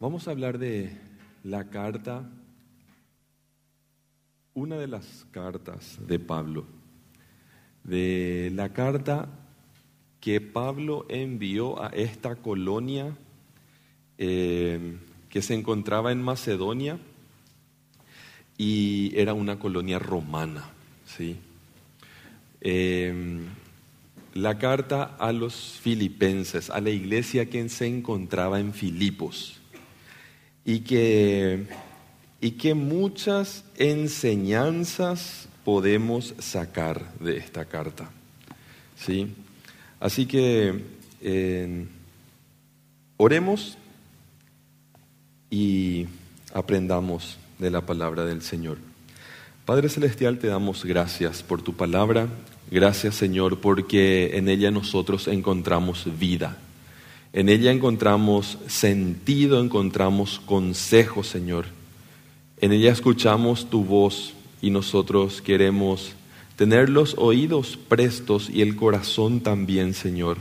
Vamos a hablar de la carta, una de las cartas de Pablo, de la carta que Pablo envió a esta colonia eh, que se encontraba en Macedonia y era una colonia romana. ¿sí? Eh, la carta a los filipenses, a la iglesia que se encontraba en Filipos y que, y que muchas enseñanzas podemos sacar de esta carta. ¿sí? Así que eh, oremos y aprendamos de la palabra del Señor. Padre Celestial, te damos gracias por tu palabra. Gracias Señor porque en ella nosotros encontramos vida. En ella encontramos sentido, encontramos consejo, Señor. En ella escuchamos tu voz y nosotros queremos tener los oídos prestos y el corazón también, Señor.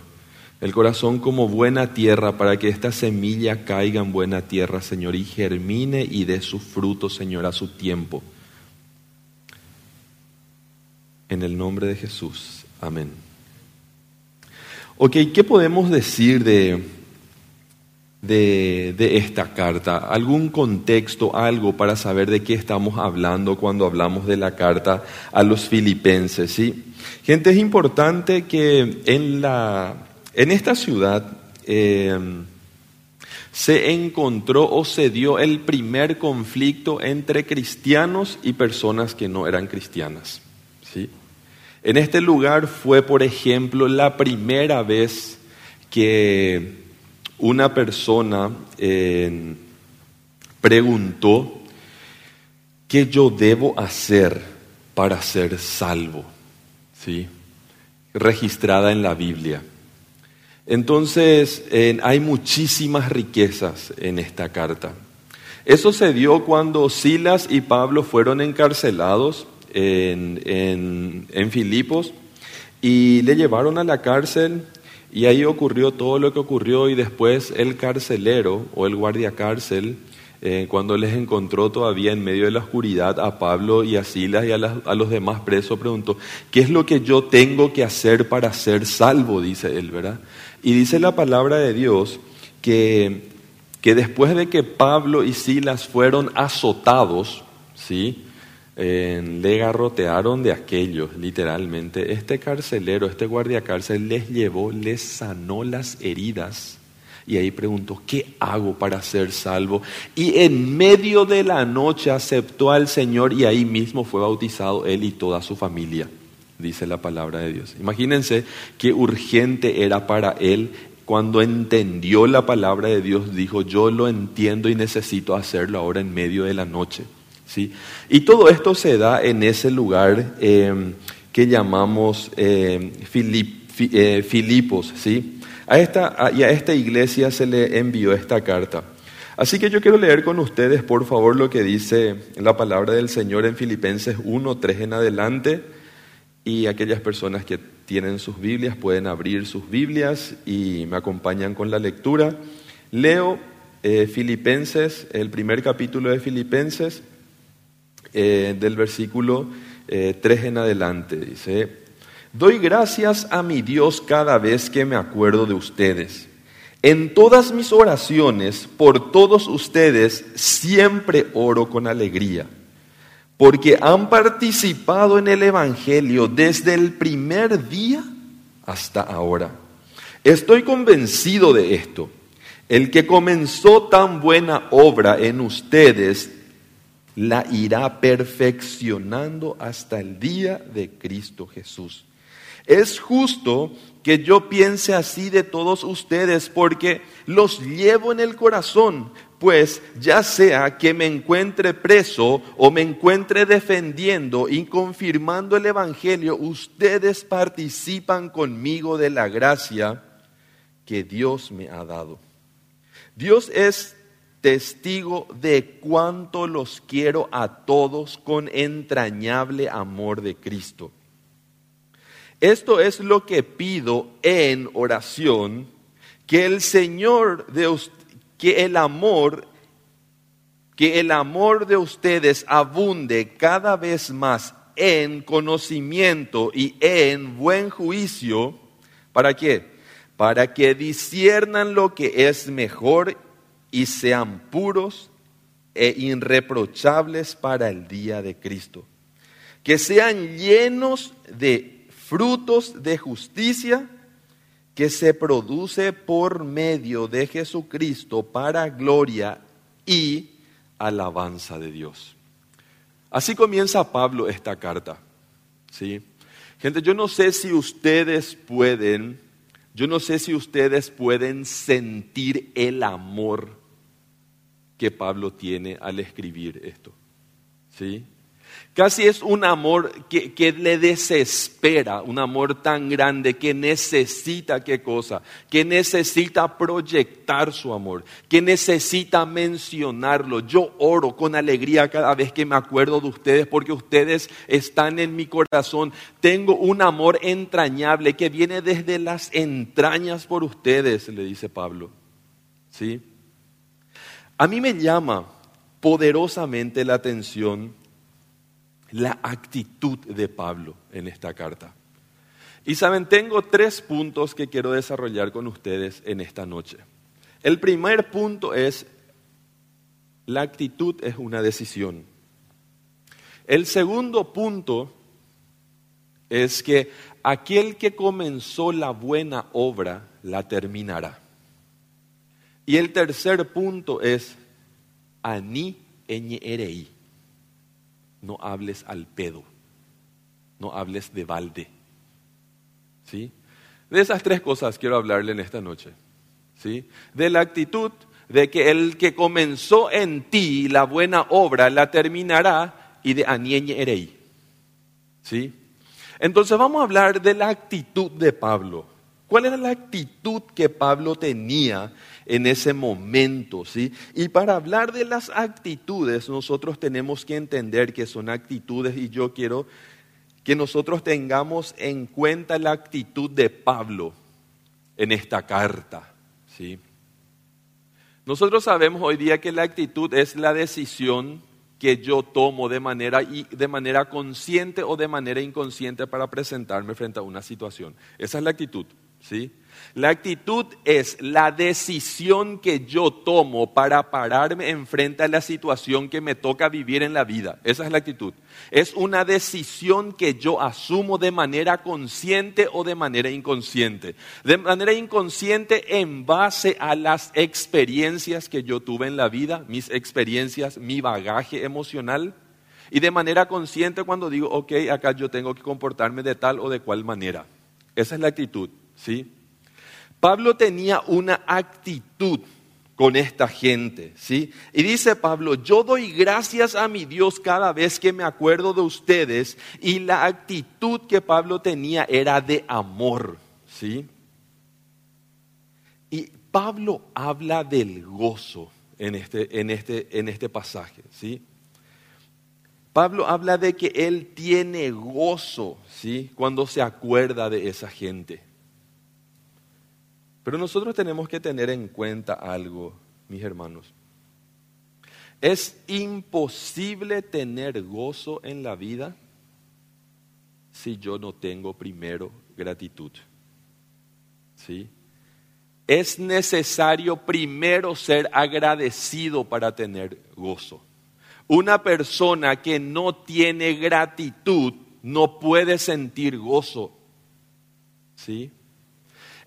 El corazón como buena tierra para que esta semilla caiga en buena tierra, Señor, y germine y dé su fruto, Señor, a su tiempo. En el nombre de Jesús. Amén. Ok, ¿qué podemos decir de, de, esta carta? ¿Algún contexto, algo para saber de qué estamos hablando cuando hablamos de la carta a los filipenses? ¿sí? Gente, es importante que en, la, en esta ciudad eh, se encontró o se dio el primer conflicto entre cristianos y personas que no eran cristianas. ¿sí? En este lugar fue, por ejemplo, la primera vez que una persona eh, preguntó qué yo debo hacer para ser salvo, ¿sí? registrada en la Biblia. Entonces, hay muchísimas riquezas en esta carta. Eso se dio cuando Silas y Pablo fueron encarcelados en, Filipos y le llevaron a la cárcel y ahí ocurrió todo lo que ocurrió y después el carcelero o el guardia cárcel, eh, cuando les encontró todavía en medio de la oscuridad a Pablo y a Silas y a, a, los demás presos, preguntó, ¿qué es lo que yo tengo que hacer para ser salvo? Dice él, ¿verdad? Y dice la palabra de Dios que, que después de que Pablo y Silas fueron azotados, ¿sí? Le garrotearon de aquellos, literalmente. Este carcelero, este guardia cárcel les llevó, les sanó las heridas. Y ahí preguntó, ¿qué hago para ser salvo? Y en medio de la noche aceptó al Señor y ahí mismo fue bautizado él y toda su familia, dice la palabra de Dios. Imagínense qué urgente era para él cuando entendió la palabra de Dios, dijo, yo lo entiendo y necesito hacerlo ahora en medio de la noche. ¿Sí? Y todo esto se da en ese lugar eh, que llamamos eh, eh, Filipos. ¿sí? A esta, y a esta iglesia se le envió esta carta. Así que yo quiero leer con ustedes, por favor, lo que dice la palabra del Señor en Filipenses 1, 3 en adelante. Y aquellas personas que tienen sus Biblias pueden abrir sus Biblias y me acompañan con la lectura. Leo Filipenses, el primer capítulo de Filipenses, eh, del versículo 3 eh, en adelante. Dice, doy gracias a mi Dios cada vez que me acuerdo de ustedes. En todas mis oraciones, por todos ustedes, siempre oro con alegría, porque han participado en el Evangelio desde el primer día hasta ahora. Estoy convencido de esto. El que comenzó tan buena obra en ustedes la irá perfeccionando hasta el día de Cristo Jesús. Es justo que yo piense así de todos ustedes porque los llevo en el corazón, pues ya sea que me encuentre preso o me encuentre defendiendo y confirmando el Evangelio, ustedes participan conmigo de la gracia que Dios me ha dado. Dios es testigo de cuánto los quiero a todos con entrañable amor de Cristo. Esto es lo que pido en oración, que el Señor de que el amor que el amor de ustedes abunde cada vez más en conocimiento y en buen juicio. ¿Para qué? Para que disiernan lo que es mejor y sean puros e irreprochables para el día de Cristo. Que sean llenos de frutos de justicia que se produce por medio de Jesucristo para gloria y alabanza de Dios. Así comienza Pablo esta carta. ¿sí? Gente, yo no sé si ustedes pueden, yo no sé si ustedes pueden sentir el amor que Pablo tiene al escribir esto. ¿Sí? Casi es un amor que, le desespera, un amor tan grande que necesita qué cosa, que necesita proyectar su amor, que necesita mencionarlo. Yo oro con alegría cada vez que me acuerdo de ustedes porque ustedes están en mi corazón. Tengo un amor entrañable que viene desde las entrañas por ustedes, le dice Pablo. ¿Sí? A mí me llama poderosamente la atención la actitud de Pablo en esta carta. Y saben, tengo tres puntos que quiero desarrollar con ustedes en esta noche. El primer punto es, la actitud es una decisión. El segundo punto es que aquel que comenzó la buena obra la terminará. Y el tercer punto es, ani erei no hables al pedo, no hables de balde. ¿Sí? De esas tres cosas quiero hablarle en esta noche. ¿Sí? De la actitud de que el que comenzó en ti la buena obra la terminará y de anieñe erei. ¿Sí? Entonces vamos a hablar de la actitud de Pablo. ¿Cuál era la actitud que Pablo tenía en ese momento, ¿sí? Y para hablar de las actitudes, nosotros tenemos que entender que son actitudes y yo quiero que nosotros tengamos en cuenta la actitud de Pablo en esta carta, ¿sí? Nosotros sabemos hoy día que la actitud es la decisión que yo tomo de manera, de manera consciente o de manera inconsciente para presentarme frente a una situación. Esa es la actitud, ¿sí? La actitud es la decisión que yo tomo para pararme enfrente a la situación que me toca vivir en la vida. Esa es la actitud. Es una decisión que yo asumo de manera consciente o de manera inconsciente. De manera inconsciente en base a las experiencias que yo tuve en la vida, mis experiencias, mi bagaje emocional. Y de manera consciente cuando digo, ok, acá yo tengo que comportarme de tal o de cual manera. Esa es la actitud, ¿sí? Pablo tenía una actitud con esta gente, ¿sí? Y dice Pablo, yo doy gracias a mi Dios cada vez que me acuerdo de ustedes y la actitud que Pablo tenía era de amor, ¿sí? Y Pablo habla del gozo en este, en este, en este pasaje, ¿sí? Pablo habla de que él tiene gozo, ¿sí? Cuando se acuerda de esa gente. Pero nosotros tenemos que tener en cuenta algo, mis hermanos. Es imposible tener gozo en la vida si yo no tengo primero gratitud. ¿Sí? Es necesario primero ser agradecido para tener gozo. Una persona que no tiene gratitud no puede sentir gozo. ¿Sí?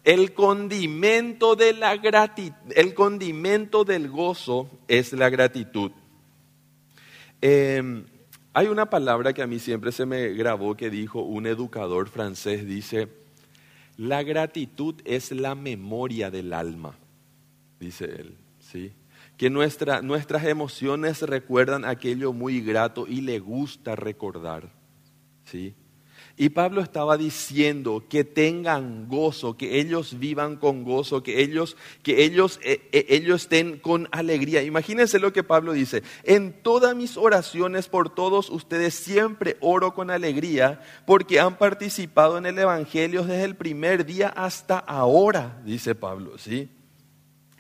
El condimento, de la el condimento del gozo es la gratitud. Em, hay una palabra que a mí siempre se me grabó que dijo un educador francés, dice, la gratitud es la memoria del alma, dice él, ¿sí? Que nuestras emociones recuerdan aquello muy grato y le gusta recordar, ¿sí? Y Pablo estaba diciendo que tengan gozo, que ellos vivan con gozo, que ellos, que ellos, eh, eh, ellos estén con alegría. Imagínense lo que Pablo dice. En todas mis oraciones por todos ustedes siempre oro con alegría porque han participado en el Evangelio desde el primer día hasta ahora, dice Pablo, ¿sí?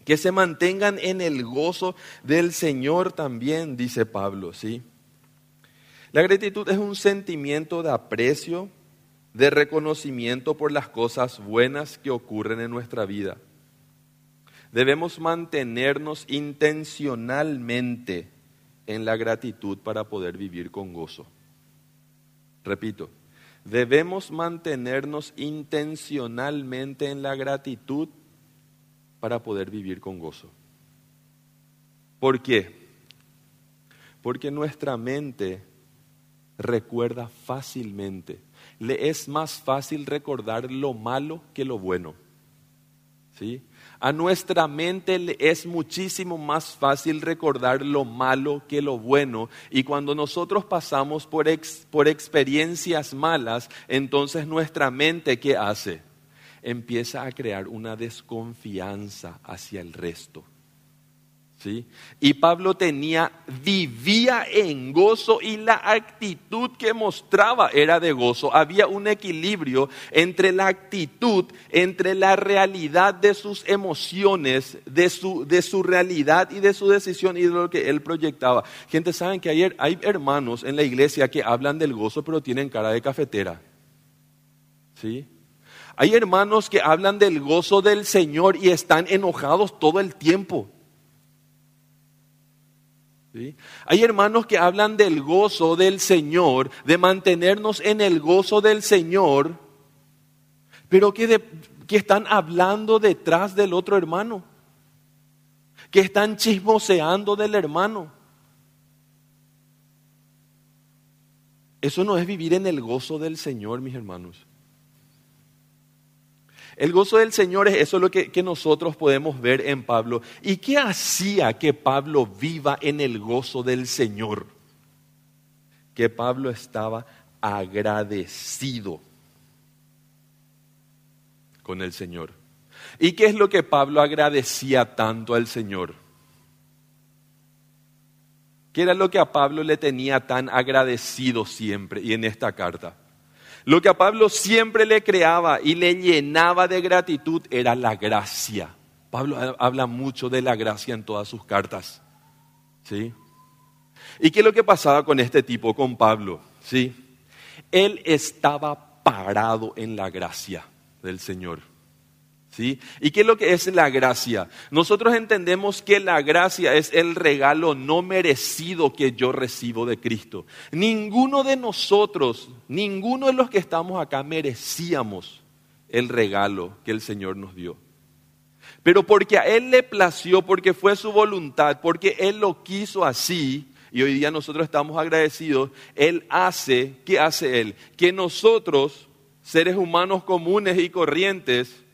Que se mantengan en el gozo del Señor también, dice Pablo, ¿sí? La gratitud es un sentimiento de aprecio, de reconocimiento por las cosas buenas que ocurren en nuestra vida. Debemos mantenernos intencionalmente en la gratitud para poder vivir con gozo. Repito, debemos mantenernos intencionalmente en la gratitud para poder vivir con gozo. ¿Por qué? Porque nuestra mente recuerda fácilmente. Le es más fácil recordar lo malo que lo bueno. ¿Sí? A nuestra mente le es muchísimo más fácil recordar lo malo que lo bueno. Y cuando nosotros pasamos por, por experiencias malas, entonces nuestra mente, ¿qué hace? Empieza a crear una desconfianza hacia el resto. Y Pablo tenía, vivía en gozo y la actitud que mostraba era de gozo. Había un equilibrio entre la actitud, entre la realidad de sus emociones, de su, de su realidad y de su decisión y de lo que él proyectaba. Gente, saben que ayer hay hermanos en la iglesia que hablan del gozo pero tienen cara de cafetera. ¿Sí? Hay hermanos que hablan del gozo del Señor y están enojados todo el tiempo. Hay hermanos que hablan del gozo del Señor, de mantenernos en el gozo del Señor, pero que, que están hablando detrás del otro hermano, que están chismoseando del hermano. Eso no es vivir en el gozo del Señor, mis hermanos. El gozo del Señor es eso lo que, que, nosotros podemos ver en Pablo. ¿Y qué hacía que Pablo viva en el gozo del Señor? Que Pablo estaba agradecido con el Señor. ¿Y qué es lo que Pablo agradecía tanto al Señor? ¿Qué era lo que a Pablo le tenía tan agradecido siempre y en esta carta? Lo que a Pablo siempre le creaba y le llenaba de gratitud era la gracia. Pablo habla mucho de la gracia en todas sus cartas. ¿Sí? ¿Y qué es lo que pasaba con este tipo, con Pablo? ¿Sí? Él estaba parado en la gracia del Señor. ¿Y qué es lo que es la gracia? Nosotros entendemos que la gracia es el regalo no merecido que yo recibo de Cristo. Ninguno de nosotros, ninguno de los que estamos acá merecíamos el regalo que el Señor nos dio. Pero porque a Él le plació, porque fue su voluntad, porque Él lo quiso así, y hoy día nosotros estamos agradecidos, Él hace, ¿qué hace Él? Que nosotros, seres humanos comunes y corrientes,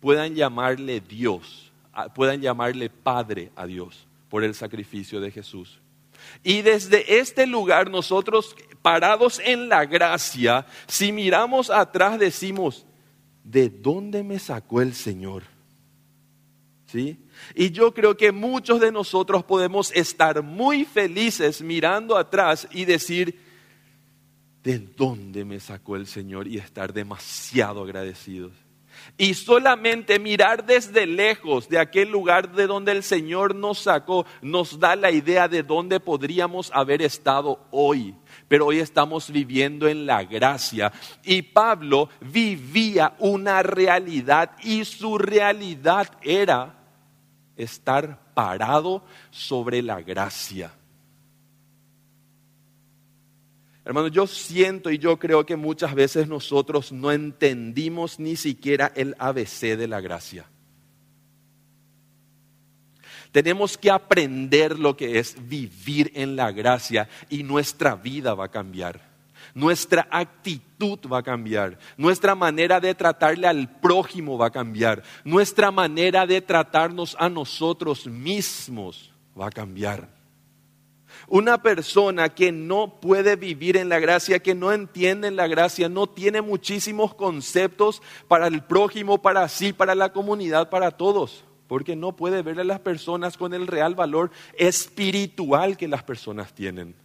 puedan llamarle Dios, puedan llamarle Padre a Dios por el sacrificio de Jesús. Y desde este lugar nosotros, parados en la gracia, si miramos atrás decimos, ¿de dónde me sacó el Señor? ¿Sí? Y yo creo que muchos de nosotros podemos estar muy felices mirando atrás y decir, ¿de dónde me sacó el Señor? Y estar demasiado agradecidos. Y solamente mirar desde lejos de aquel lugar de donde el Señor nos sacó nos da la idea de dónde podríamos haber estado hoy. Pero hoy estamos viviendo en la gracia. Y Pablo vivía una realidad y su realidad era estar parado sobre la gracia. Hermano, yo siento y yo creo que muchas veces nosotros no entendimos ni siquiera el ABC de la gracia. Tenemos que aprender lo que es vivir en la gracia y nuestra vida va a cambiar. Nuestra actitud va a cambiar. Nuestra manera de tratarle al prójimo va a cambiar. Nuestra manera de tratarnos a nosotros mismos va a cambiar. Una persona que no puede vivir en la gracia, que no entiende en la gracia, no tiene muchísimos conceptos para el prójimo, para sí, para la comunidad, para todos. Porque no puede ver a las personas con el real valor espiritual que las personas tienen.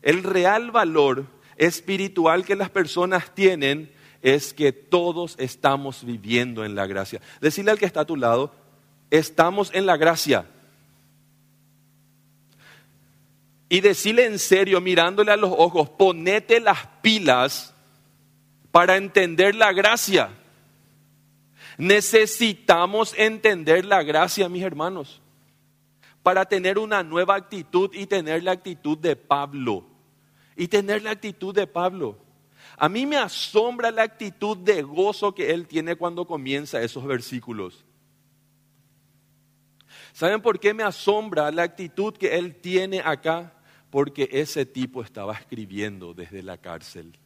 El real valor espiritual que las personas tienen es que todos estamos viviendo en la gracia. Decirle al que está a tu lado, estamos en la gracia. Y decirle en serio, mirándole a los ojos, ponete las pilas para entender la gracia. Necesitamos entender la gracia, mis hermanos, para tener una nueva actitud y tener la actitud de Pablo. Y tener la actitud de Pablo. A mí me asombra la actitud de gozo que él tiene cuando comienza esos versículos. ¿Saben por qué me asombra la actitud que él tiene acá? Porque ese tipo estaba escribiendo desde la cárcel.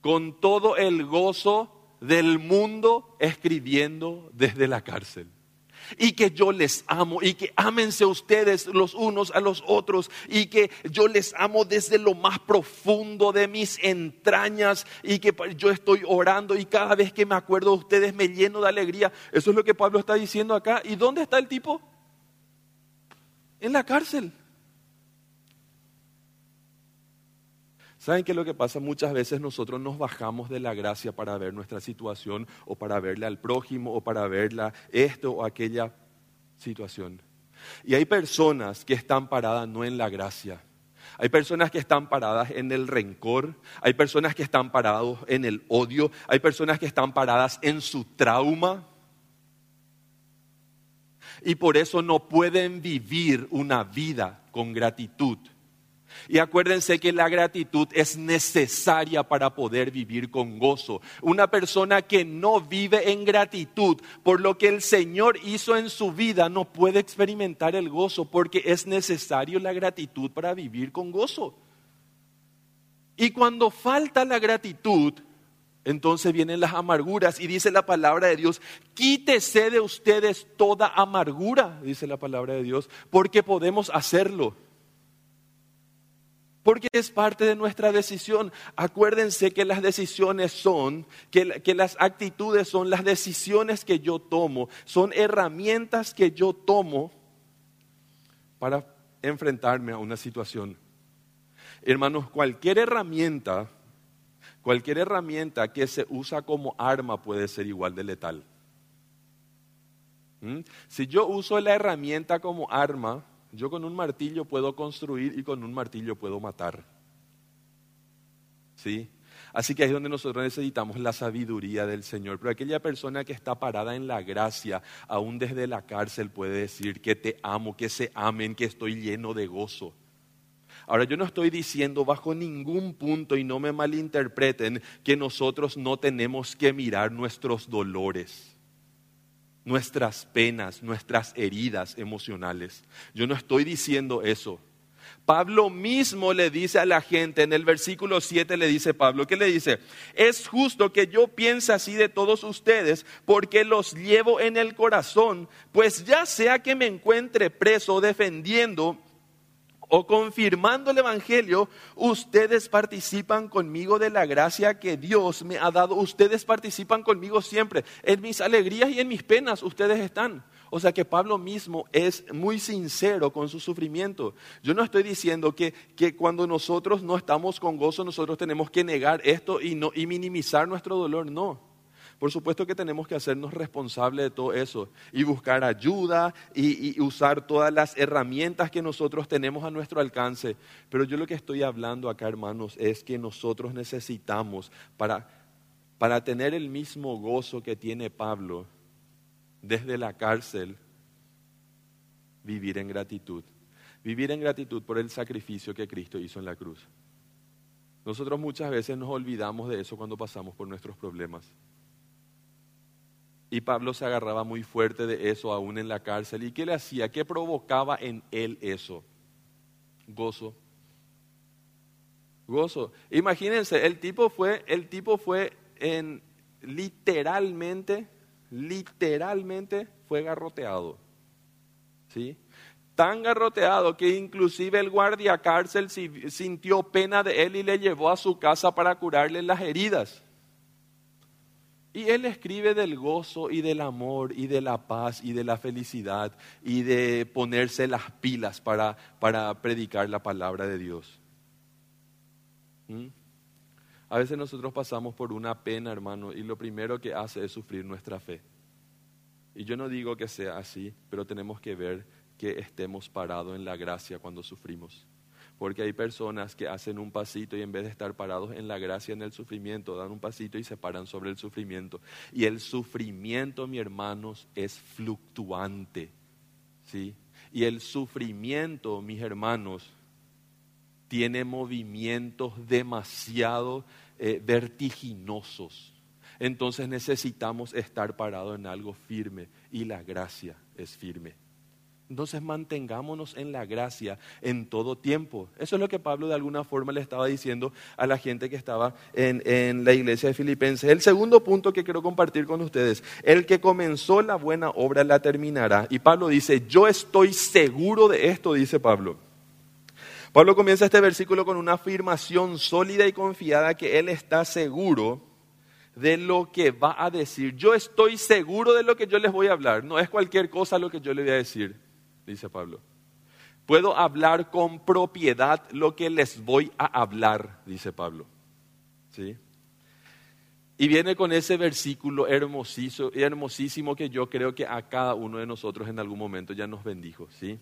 Con todo el gozo del mundo escribiendo desde la cárcel y que yo les amo y que ámense ustedes los unos a los otros y que yo les amo desde lo más profundo de mis entrañas y que yo estoy orando y cada vez que me acuerdo de ustedes me lleno de alegría. Eso es lo que Pablo está diciendo acá. ¿Y dónde está el tipo? En la cárcel. ¿Saben qué es lo que pasa? Muchas veces nosotros nos bajamos de la gracia para ver nuestra situación o para verle al prójimo o para verla esto o aquella situación. Y hay personas que están paradas no en la gracia. Hay personas que están paradas en el rencor, hay personas que están parados en el odio, hay personas que están paradas en su trauma. Y por eso no pueden vivir una vida con gratitud y acuérdense que la gratitud es necesaria para poder vivir con gozo. Una persona que no vive en gratitud por lo que el Señor hizo en su vida no puede experimentar el gozo porque es necesario la gratitud para vivir con gozo. Y cuando falta la gratitud, entonces vienen las amarguras y dice la palabra de Dios, quítese de ustedes toda amargura, dice la palabra de Dios, porque podemos hacerlo porque es parte de nuestra decisión. Acuérdense que las decisiones son, que, las actitudes son las decisiones que yo tomo, son herramientas que yo tomo para enfrentarme a una situación. Hermanos, cualquier herramienta, cualquier herramienta que se usa como arma puede ser igual de letal. ¿Mm? Si yo uso la herramienta como arma, yo con un martillo puedo construir y con un martillo puedo matar. ¿Sí? Así que ahí es donde nosotros necesitamos la sabiduría del Señor. Pero aquella persona que está parada en la gracia, aún desde la cárcel, puede decir que te amo, que se amen, que estoy lleno de gozo. Ahora, yo no estoy diciendo bajo ningún punto, y no me malinterpreten, que nosotros no tenemos que mirar nuestros dolores nuestras penas, nuestras heridas emocionales. Yo no estoy diciendo eso. Pablo mismo le dice a la gente, en el versículo 7 le dice Pablo, ¿qué le dice? Es justo que yo piense así de todos ustedes porque los llevo en el corazón, pues ya sea que me encuentre preso defendiendo o confirmando el Evangelio, ustedes participan conmigo de la gracia que Dios me ha dado. Ustedes participan conmigo siempre. En mis alegrías y en mis penas ustedes están. O sea que Pablo mismo es muy sincero con su sufrimiento. Yo no estoy diciendo que, que cuando nosotros no estamos con gozo, nosotros tenemos que negar esto y, no, y minimizar nuestro dolor. No. Por supuesto que tenemos que hacernos responsables de todo eso y buscar ayuda y, usar todas las herramientas que nosotros tenemos a nuestro alcance. Pero yo lo que estoy hablando acá, hermanos, es que nosotros necesitamos para, para tener el mismo gozo que tiene Pablo desde la cárcel, vivir en gratitud. Vivir en gratitud por el sacrificio que Cristo hizo en la cruz. Nosotros muchas veces nos olvidamos de eso cuando pasamos por nuestros problemas. Y Pablo se agarraba muy fuerte de eso aún en la cárcel. ¿Y qué le hacía? ¿Qué provocaba en él eso? Gozo. Gozo. Imagínense, el tipo fue, el tipo fue en literalmente, literalmente fue garroteado. ¿Sí? Tan garroteado que inclusive el guardia cárcel sintió pena de él y le llevó a su casa para curarle las heridas. Y él escribe del gozo y del amor y de la paz y de la felicidad y de ponerse las pilas para, para predicar la palabra de Dios. ¿Mm? A veces nosotros pasamos por una pena, hermano, y lo primero que hace es sufrir nuestra fe. Y yo no digo que sea así, pero tenemos que ver que estemos parados en la gracia cuando sufrimos. Porque hay personas que hacen un pasito y en vez de estar parados en la gracia, en el sufrimiento, dan un pasito y se paran sobre el sufrimiento. Y el sufrimiento, mis hermanos, es fluctuante. ¿sí? Y el sufrimiento, mis hermanos, tiene movimientos demasiado eh, vertiginosos. Entonces necesitamos estar parados en algo firme y la gracia es firme. Entonces mantengámonos en la gracia en todo tiempo. Eso es lo que Pablo de alguna forma le estaba diciendo a la gente que estaba en, en, la iglesia de Filipenses. El segundo punto que quiero compartir con ustedes, el que comenzó la buena obra la terminará. Y Pablo dice, yo estoy seguro de esto, dice Pablo. Pablo comienza este versículo con una afirmación sólida y confiada que él está seguro de lo que va a decir. Yo estoy seguro de lo que yo les voy a hablar. No es cualquier cosa lo que yo les voy a decir dice Pablo. Puedo hablar con propiedad lo que les voy a hablar, dice Pablo. ¿Sí? Y viene con ese versículo hermosísimo, hermosísimo que yo creo que a cada uno de nosotros en algún momento ya nos bendijo. ¿sí?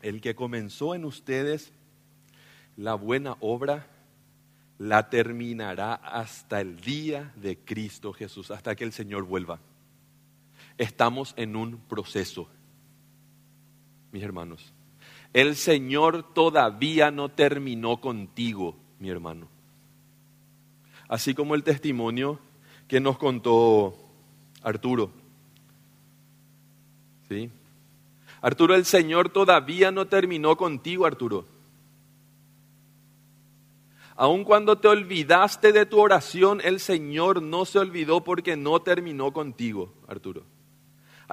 El que comenzó en ustedes la buena obra, la terminará hasta el día de Cristo Jesús, hasta que el Señor vuelva estamos en un proceso, mis hermanos. El Señor todavía no terminó contigo, mi hermano. Así como el testimonio que nos contó Arturo. ¿Sí? Arturo, el Señor todavía no terminó contigo, Arturo. Aun cuando te olvidaste de tu oración, el Señor no se olvidó porque no terminó contigo, Arturo.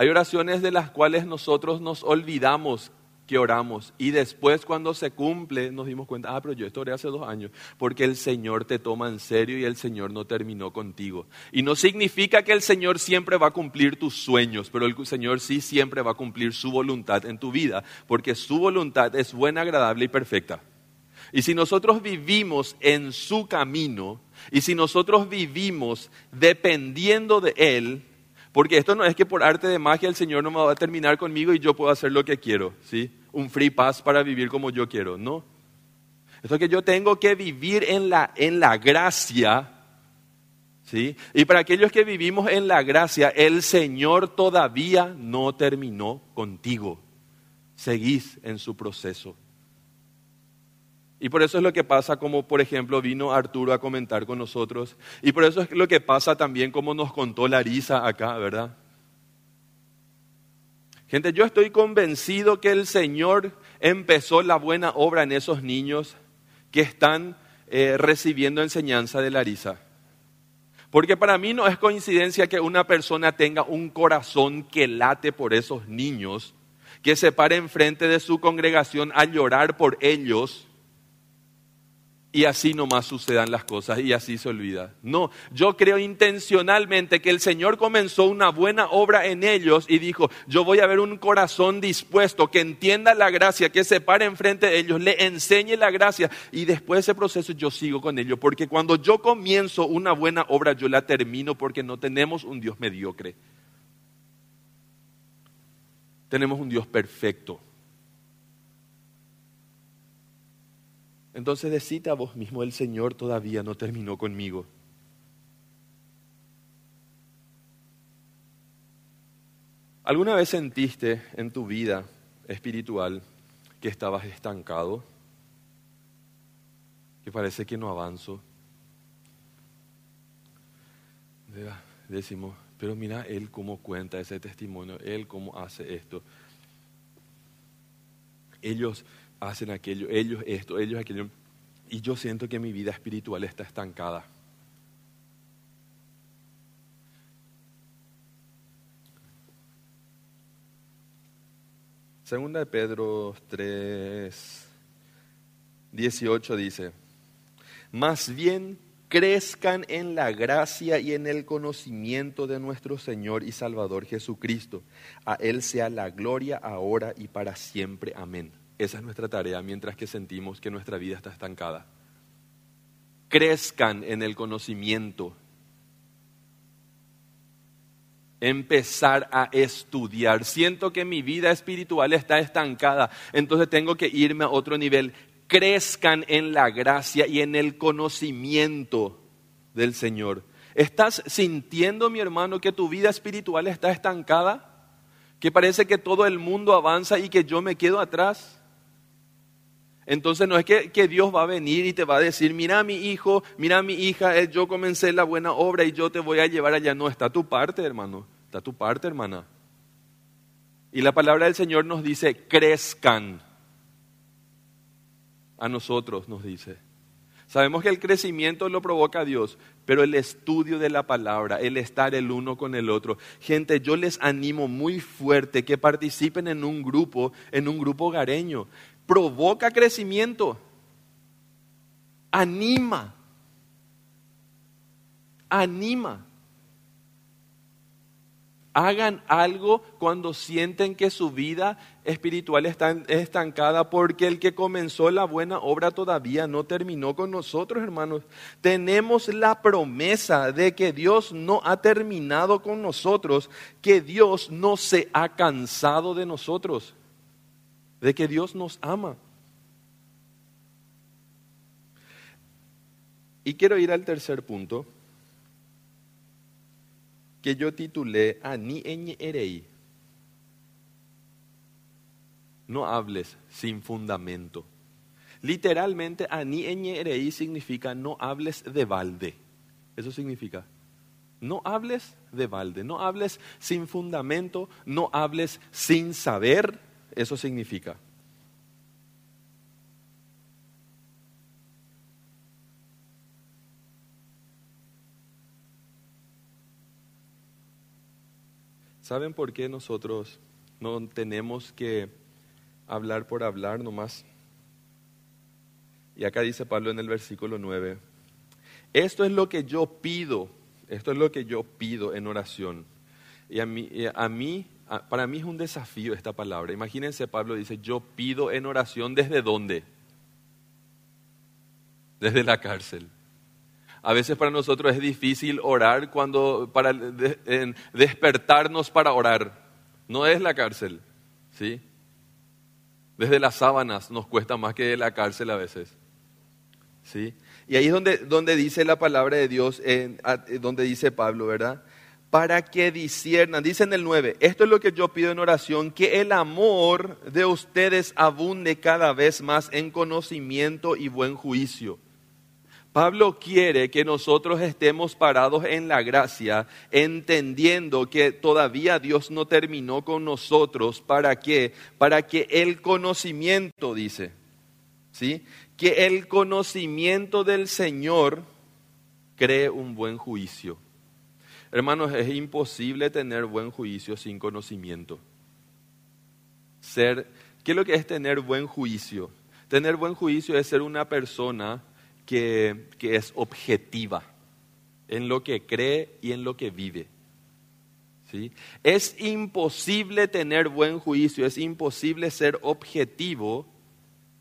Hay oraciones de las cuales nosotros nos olvidamos que oramos y después cuando se cumple nos dimos cuenta, ah, pero yo esto oré hace dos años, porque el Señor te toma en serio y el Señor no terminó contigo. Y no significa que el Señor siempre va a cumplir tus sueños, pero el Señor sí siempre va a cumplir su voluntad en tu vida, porque su voluntad es buena, agradable y perfecta. Y si nosotros vivimos en su camino, y si nosotros vivimos dependiendo de Él, porque esto no es que por arte de magia el Señor no me va a terminar conmigo y yo puedo hacer lo que quiero, ¿sí? Un free pass para vivir como yo quiero, no. Esto es que yo tengo que vivir en la, en la gracia, ¿sí? Y para aquellos que vivimos en la gracia, el Señor todavía no terminó contigo. Seguís en su proceso. Y por eso es lo que pasa como, por ejemplo, vino Arturo a comentar con nosotros. Y por eso es lo que pasa también como nos contó Larisa acá, ¿verdad? Gente, yo estoy convencido que el Señor empezó la buena obra en esos niños que están eh, recibiendo enseñanza de Larisa. Porque para mí no es coincidencia que una persona tenga un corazón que late por esos niños, que se pare enfrente de su congregación a llorar por ellos y así nomás sucedan las cosas y así se olvida. No, yo creo intencionalmente que el Señor comenzó una buena obra en ellos y dijo, yo voy a ver un corazón dispuesto que entienda la gracia, que se pare enfrente de ellos, le enseñe la gracia y después de ese proceso yo sigo con ellos, porque cuando yo comienzo una buena obra yo la termino porque no tenemos un Dios mediocre. Tenemos un Dios perfecto Entonces decite a vos mismo, el Señor todavía no terminó conmigo. ¿Alguna vez sentiste en tu vida espiritual que estabas estancado? Que parece que no avanzo. Decimos, pero mira él cómo cuenta ese testimonio, él cómo hace esto. Ellos hacen aquello, ellos esto, ellos aquello. Y yo siento que mi vida espiritual está estancada. Segunda de Pedro 3, 18 dice, más bien crezcan en la gracia y en el conocimiento de nuestro Señor y Salvador Jesucristo. A Él sea la gloria ahora y para siempre. Amén. Esa es nuestra tarea mientras que sentimos que nuestra vida está estancada. Crezcan en el conocimiento. Empezar a estudiar. Siento que mi vida espiritual está estancada, entonces tengo que irme a otro nivel. Crezcan en la gracia y en el conocimiento del Señor. ¿Estás sintiendo, mi hermano, que tu vida espiritual está estancada? ¿Que parece que todo el mundo avanza y que yo me quedo atrás? Entonces no es que, Dios va a venir y te va a decir, mira mi hijo, mira mi hija, eh, yo comencé la buena obra y yo te voy a llevar allá. No, está tu parte, hermano, está tu parte, hermana. Y la palabra del Señor nos dice, crezcan. A nosotros nos dice. Sabemos que el crecimiento lo provoca Dios, pero el estudio de la palabra, el estar el uno con el otro. Gente, yo les animo muy fuerte que participen en un grupo, en un grupo hogareño. Provoca crecimiento. Anima. Anima hagan algo cuando sienten que su vida espiritual está estancada, porque el que comenzó la buena obra todavía no terminó con nosotros, hermanos. Tenemos la promesa de que Dios no ha terminado con nosotros, que Dios no se ha cansado de nosotros, de que Dios nos ama. Y quiero ir al tercer punto que yo titulé Ani Erei. No hables sin fundamento. Literalmente, Ani Erei significa no hables de balde. Eso significa. No hables de balde, no hables sin fundamento, no hables sin saber. Eso significa. ¿Saben por qué nosotros no tenemos que hablar por hablar nomás? Y acá dice Pablo en el versículo 9, esto es lo que yo pido, esto es lo que yo pido en oración. Y a mí, a mí para mí es un desafío esta palabra. Imagínense, Pablo dice, yo pido en oración desde dónde? Desde la cárcel. A veces para nosotros es difícil orar cuando para despertarnos para orar. No es la cárcel, ¿sí? Desde las sábanas nos cuesta más que la cárcel a veces. ¿Sí? Y ahí es donde, donde dice la palabra de Dios, donde dice Pablo, ¿verdad? Para que disiernan, dice en el 9, esto es lo que yo pido en oración, que el amor de ustedes abunde cada vez más en conocimiento y buen juicio Pablo quiere que nosotros estemos parados en la gracia, entendiendo que todavía Dios no terminó con nosotros. ¿Para qué? Para que el conocimiento, dice, ¿sí? Que el conocimiento del Señor cree un buen juicio. Hermanos, es imposible tener buen juicio sin conocimiento. Ser, ¿qué es lo que es tener buen juicio? Tener buen juicio es ser una persona que, es objetiva en lo que cree y en lo que vive. ¿Sí? Es imposible tener buen juicio, es imposible ser objetivo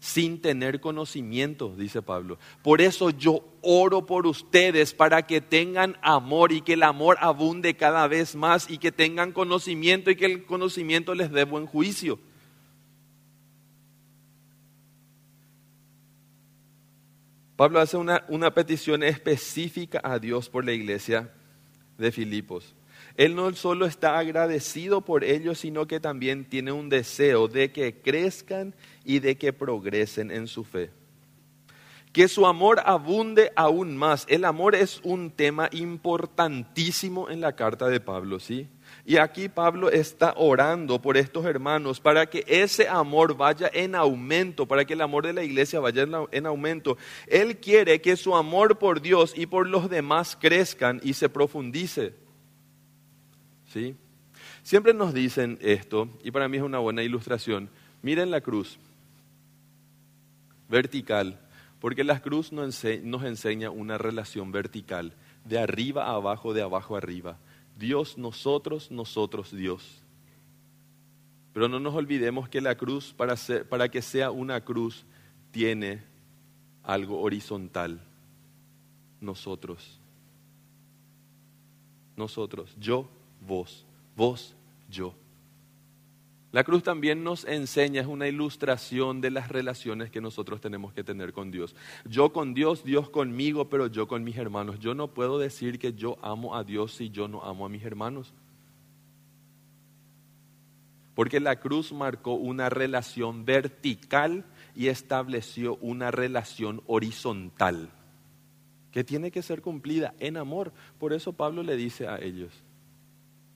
sin tener conocimiento, dice Pablo. Por eso yo oro por ustedes para que tengan amor y que el amor abunde cada vez más y que tengan conocimiento y que el conocimiento les dé buen juicio. Pablo hace una, una petición específica a Dios por la iglesia de Filipos. Él no solo está agradecido por ellos, sino que también tiene un deseo de que crezcan y de que progresen en su fe. Que su amor abunde aún más. El amor es un tema importantísimo en la carta de Pablo, ¿sí? Y aquí Pablo está orando por estos hermanos para que ese amor vaya en aumento, para que el amor de la iglesia vaya en aumento. Él quiere que su amor por Dios y por los demás crezcan y se profundice. ¿Sí? Siempre nos dicen esto, y para mí es una buena ilustración. Miren la cruz, vertical, porque la cruz nos enseña una relación vertical, de arriba a abajo, de abajo a arriba. Dios nosotros, nosotros Dios. Pero no nos olvidemos que la cruz, para, para que sea una cruz, tiene algo horizontal. Nosotros. Nosotros. Yo, vos. Vos, yo. La cruz también nos enseña, es una ilustración de las relaciones que nosotros tenemos que tener con Dios. Yo con Dios, Dios conmigo, pero yo con mis hermanos. Yo no puedo decir que yo amo a Dios si yo no amo a mis hermanos. Porque la cruz marcó una relación vertical y estableció una relación horizontal que tiene que ser cumplida en amor. Por eso Pablo le dice a ellos,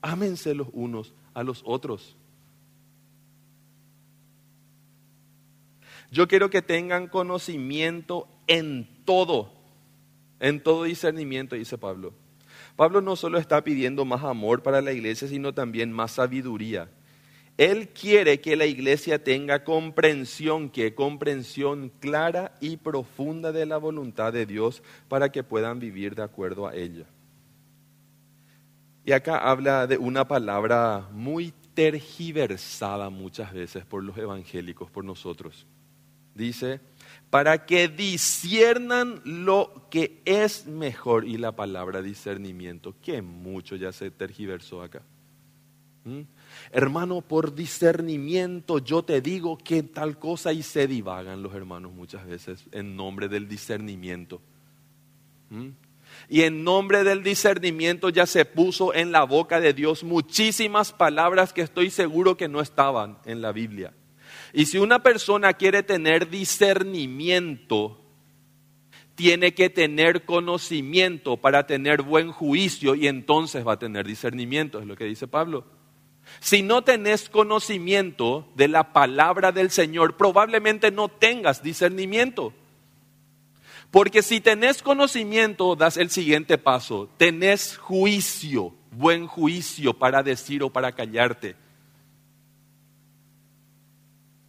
ámense los unos a los otros. Yo quiero que tengan conocimiento en todo, en todo discernimiento, dice Pablo. Pablo no solo está pidiendo más amor para la iglesia, sino también más sabiduría. Él quiere que la iglesia tenga comprensión, que comprensión clara y profunda de la voluntad de Dios para que puedan vivir de acuerdo a ella. Y acá habla de una palabra muy tergiversada muchas veces por los evangélicos, por nosotros. Dice, para que disciernan lo que es mejor. Y la palabra discernimiento, que mucho ya se tergiversó acá. ¿Mm? Hermano, por discernimiento yo te digo que tal cosa y se divagan los hermanos muchas veces en nombre del discernimiento. ¿Mm? Y en nombre del discernimiento ya se puso en la boca de Dios muchísimas palabras que estoy seguro que no estaban en la Biblia. Y si una persona quiere tener discernimiento, tiene que tener conocimiento para tener buen juicio y entonces va a tener discernimiento, es lo que dice Pablo. Si no tenés conocimiento de la palabra del Señor, probablemente no tengas discernimiento. Porque si tenés conocimiento, das el siguiente paso. Tenés juicio, buen juicio para decir o para callarte.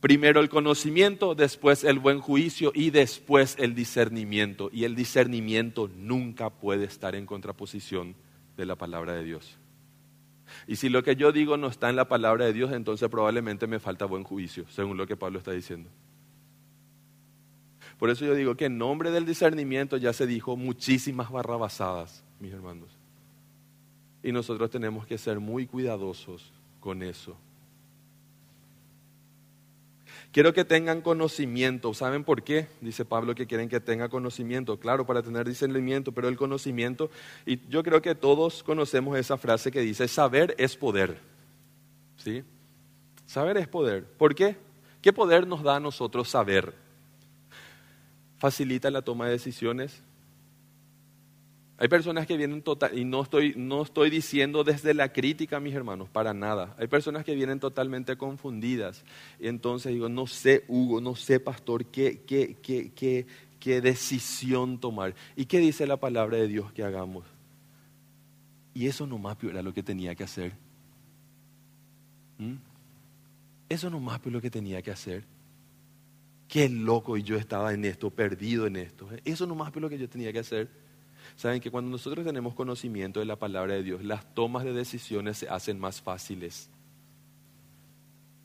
Primero el conocimiento, después el buen juicio y después el discernimiento. Y el discernimiento nunca puede estar en contraposición de la palabra de Dios. Y si lo que yo digo no está en la palabra de Dios, entonces probablemente me falta buen juicio, según lo que Pablo está diciendo. Por eso yo digo que en nombre del discernimiento ya se dijo muchísimas barrabasadas, mis hermanos. Y nosotros tenemos que ser muy cuidadosos con eso. Quiero que tengan conocimiento. ¿Saben por qué? Dice Pablo que quieren que tenga conocimiento. Claro, para tener discernimiento, pero el conocimiento, y yo creo que todos conocemos esa frase que dice, saber es poder. ¿Sí? Saber es poder. ¿Por qué? ¿Qué poder nos da a nosotros saber? Facilita la toma de decisiones, hay personas que vienen total, y no estoy, no estoy diciendo desde la crítica, mis hermanos, para nada. Hay personas que vienen totalmente confundidas. Y entonces digo, no sé, Hugo, no sé, pastor, qué, qué, qué, qué, decisión tomar. ¿Y qué dice la palabra de Dios que hagamos? Y eso nomás era lo que tenía que hacer. ¿Mm? Eso nomás es lo que tenía que hacer. Qué loco y yo estaba en esto, perdido en esto. Eso nomás es lo que yo tenía que hacer. Saben que cuando nosotros tenemos conocimiento de la palabra de Dios, las tomas de decisiones se hacen más fáciles.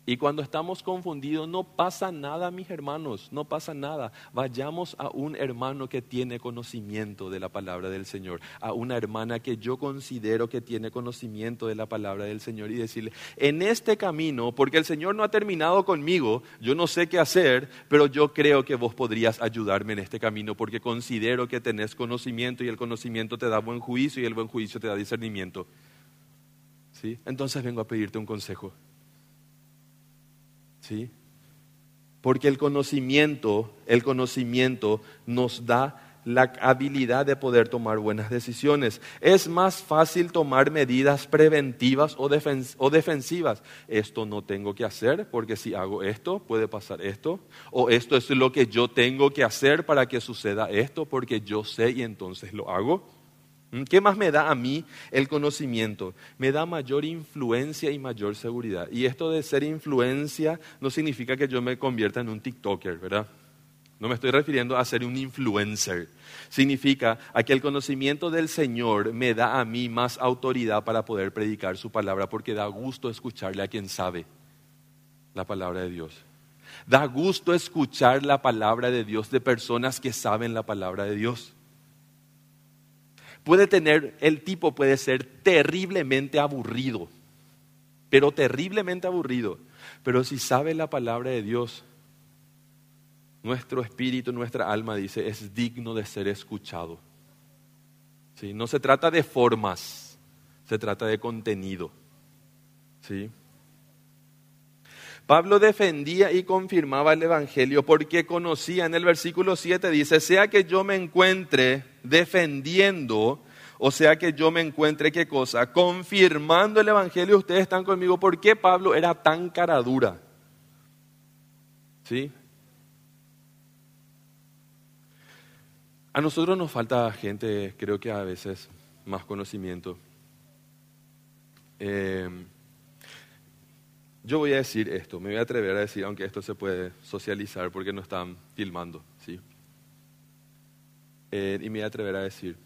Y cuando estamos confundidos, no pasa nada, mis hermanos, no pasa nada. Vayamos a un hermano que tiene conocimiento de la palabra del Señor, a una hermana que yo considero que tiene conocimiento de la palabra del Señor y decirle, en este camino, porque el Señor no ha terminado conmigo, yo no sé qué hacer, pero yo creo que vos podrías ayudarme en este camino porque considero que tenés conocimiento y el conocimiento te da buen juicio y el buen juicio te da discernimiento. ¿Sí? Entonces vengo a pedirte un consejo. ¿Sí? Porque el conocimiento, el conocimiento nos da la habilidad de poder tomar buenas decisiones. Es más fácil tomar medidas preventivas o, o, defensivas. Esto no tengo que hacer porque si hago esto puede pasar esto. O esto es lo que yo tengo que hacer para que suceda esto porque yo sé y entonces lo hago. ¿Mm? ¿Qué más me da a mí el conocimiento? Me da mayor influencia y mayor seguridad. Y esto de ser influencia no significa que yo me convierta en un TikToker, ¿verdad? No me estoy refiriendo a ser un influencer. Significa a que el conocimiento del Señor me da a mí más autoridad para poder predicar su palabra porque da gusto escucharle a quien sabe. la palabra de Dios. Da gusto escuchar la palabra de Dios de personas que saben la palabra de Dios. Puede tener, el tipo puede ser terriblemente aburrido, pero terriblemente aburrido. Pero si sabe la palabra de Dios, nuestro espíritu, nuestra alma dice, es digno de ser escuchado. ¿Sí? No se trata de formas, se trata de contenido. ¿Sí? Pablo defendía y confirmaba el Evangelio porque conocía, en el versículo 7 dice, sea que yo me encuentre defendiendo, o sea que yo me encuentre qué cosa, confirmando el Evangelio, ustedes están conmigo. ¿Por qué Pablo era tan cara dura? ¿Sí? A nosotros nos falta gente, creo que a veces, más conocimiento. Eh, yo voy a decir esto, me voy a atrever a decir, aunque esto se puede socializar porque no están filmando, ¿sí? Eh, y me voy a atrever a decir,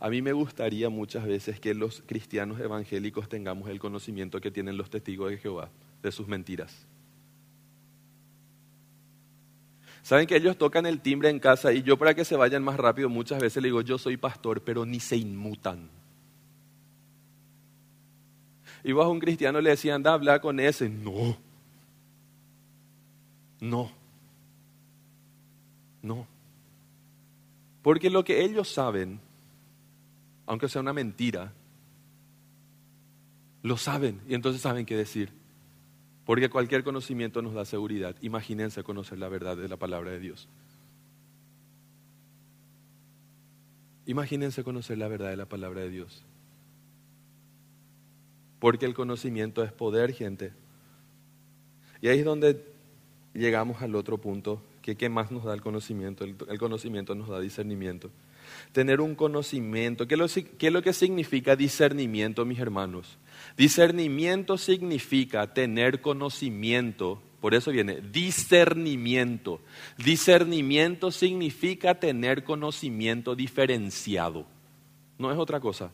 a mí me gustaría muchas veces que los cristianos evangélicos tengamos el conocimiento que tienen los testigos de Jehová, de sus mentiras. Saben que ellos tocan el timbre en casa y yo para que se vayan más rápido muchas veces le digo, yo soy pastor, pero ni se inmutan. Y vos a un cristiano le decía, anda a hablar con ese. No. No. No. Porque lo que ellos saben, aunque sea una mentira, lo saben y entonces saben qué decir. Porque cualquier conocimiento nos da seguridad. Imagínense conocer la verdad de la palabra de Dios. Imagínense conocer la verdad de la palabra de Dios. Porque el conocimiento es poder, gente. Y ahí es donde llegamos al otro punto, que qué más nos da el conocimiento. El, conocimiento nos da discernimiento. Tener un conocimiento. ¿Qué ¿Qué es lo que significa discernimiento, mis hermanos? Discernimiento significa tener conocimiento, por eso viene discernimiento. Discernimiento significa tener conocimiento diferenciado, no es otra cosa.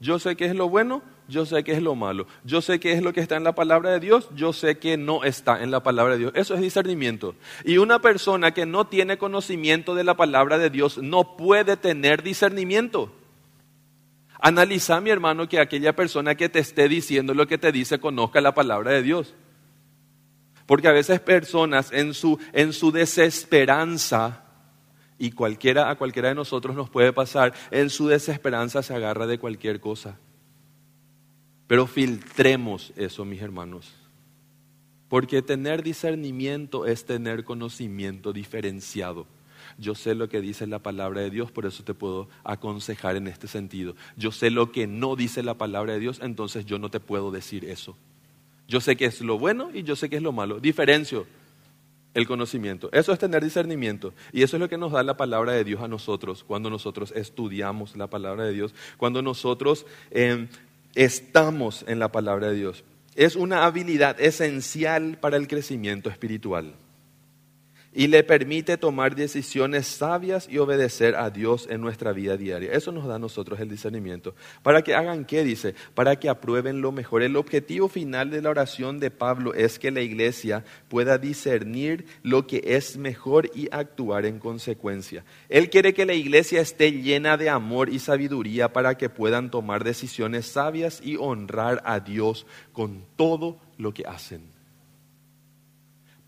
Yo sé qué es lo bueno, yo sé qué es lo malo. Yo sé qué es lo que está en la palabra de Dios, yo sé que no está en la palabra de Dios. Eso es discernimiento. Y una persona que no tiene conocimiento de la palabra de Dios no puede tener discernimiento. Analiza, mi hermano, que aquella persona que te esté diciendo lo que te dice conozca la palabra de Dios. Porque a veces personas en su, en su desesperanza, y cualquiera, a cualquiera de nosotros nos puede pasar, en su desesperanza se agarra de cualquier cosa. Pero filtremos eso, mis hermanos. Porque tener discernimiento es tener conocimiento diferenciado yo sé lo que dice la palabra de Dios, por eso te puedo aconsejar en este sentido. Yo sé lo que no dice la palabra de Dios, entonces yo no te puedo decir eso. Yo sé que es lo bueno y yo sé que es lo malo. Diferencio el conocimiento. Eso es tener discernimiento. Y eso es lo que nos da la palabra de Dios a nosotros cuando nosotros estudiamos la palabra de Dios, cuando nosotros em, estamos en la palabra de Dios. Es una habilidad esencial para el crecimiento espiritual y le permite tomar decisiones sabias y obedecer a Dios en nuestra vida diaria. Eso nos da a nosotros el discernimiento. Para que hagan qué, dice, para que aprueben lo mejor. El objetivo final de la oración de Pablo es que la iglesia pueda discernir lo que es mejor y actuar en consecuencia. Él quiere que la iglesia esté llena de amor y sabiduría para que puedan tomar decisiones sabias y honrar a Dios con todo lo que hacen.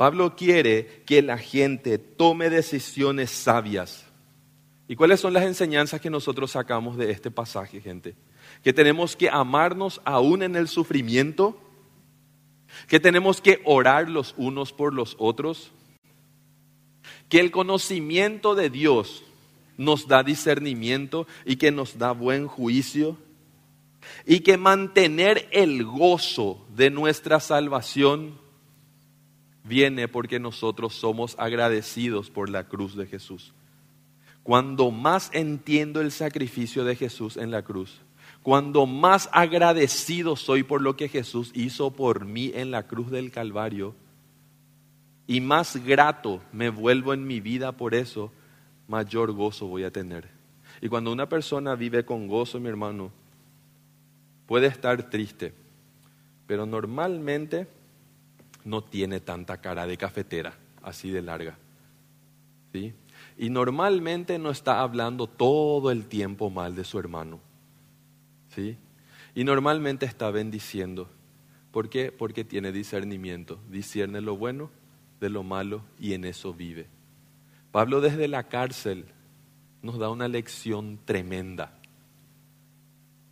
Pablo quiere que la gente tome decisiones sabias. ¿Y cuáles son las enseñanzas que nosotros sacamos de este pasaje, gente? Que tenemos que amarnos aún en el sufrimiento, que tenemos que orar los unos por los otros, que el conocimiento de Dios nos da discernimiento y que nos da buen juicio, y que mantener el gozo de nuestra salvación viene porque nosotros somos agradecidos por la cruz de Jesús. Cuando más entiendo el sacrificio de Jesús en la cruz, cuando más agradecido soy por lo que Jesús hizo por mí en la cruz del Calvario, y más grato me vuelvo en mi vida por eso, mayor gozo voy a tener. Y cuando una persona vive con gozo, mi hermano, puede estar triste, pero normalmente no tiene tanta cara de cafetera, así de larga. ¿Sí? Y normalmente no está hablando todo el tiempo mal de su hermano. ¿Sí? Y normalmente está bendiciendo. ¿Por qué? Porque tiene discernimiento. Discierne lo bueno de lo malo y en eso vive. Pablo desde la cárcel nos da una lección tremenda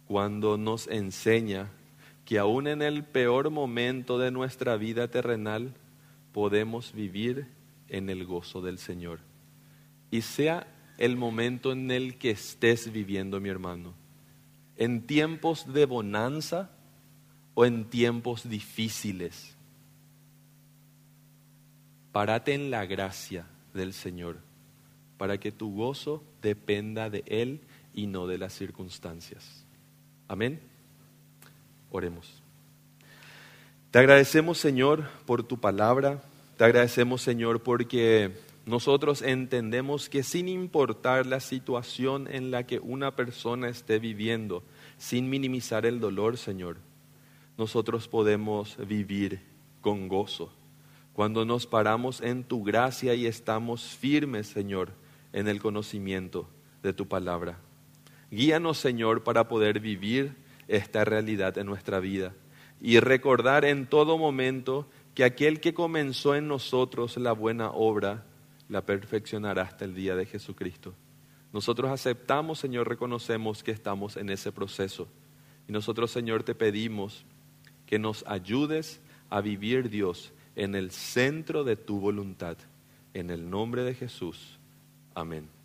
cuando nos enseña que aún en el peor momento de nuestra vida terrenal podemos vivir en el gozo del Señor. Y sea el momento en el que estés viviendo, mi hermano, en tiempos de bonanza o en tiempos difíciles, párate en la gracia del Señor para que tu gozo dependa de Él y no de las circunstancias. Amén. Oremos. Te agradecemos, Señor, por tu palabra. Te agradecemos, Señor, porque nosotros entendemos que sin importar la situación en la que una persona esté viviendo, sin minimizar el dolor, Señor, nosotros podemos vivir con gozo. Cuando nos paramos en tu gracia y estamos firmes, Señor, en el conocimiento de tu palabra. Guíanos, Señor, para poder vivir esta realidad en nuestra vida y recordar en todo momento que aquel que comenzó en nosotros la buena obra la perfeccionará hasta el día de Jesucristo. Nosotros aceptamos, Señor, reconocemos que estamos en ese proceso. Y nosotros, Señor, te pedimos que nos ayudes a vivir, Dios, en el centro de tu voluntad. En el nombre de Jesús. Amén.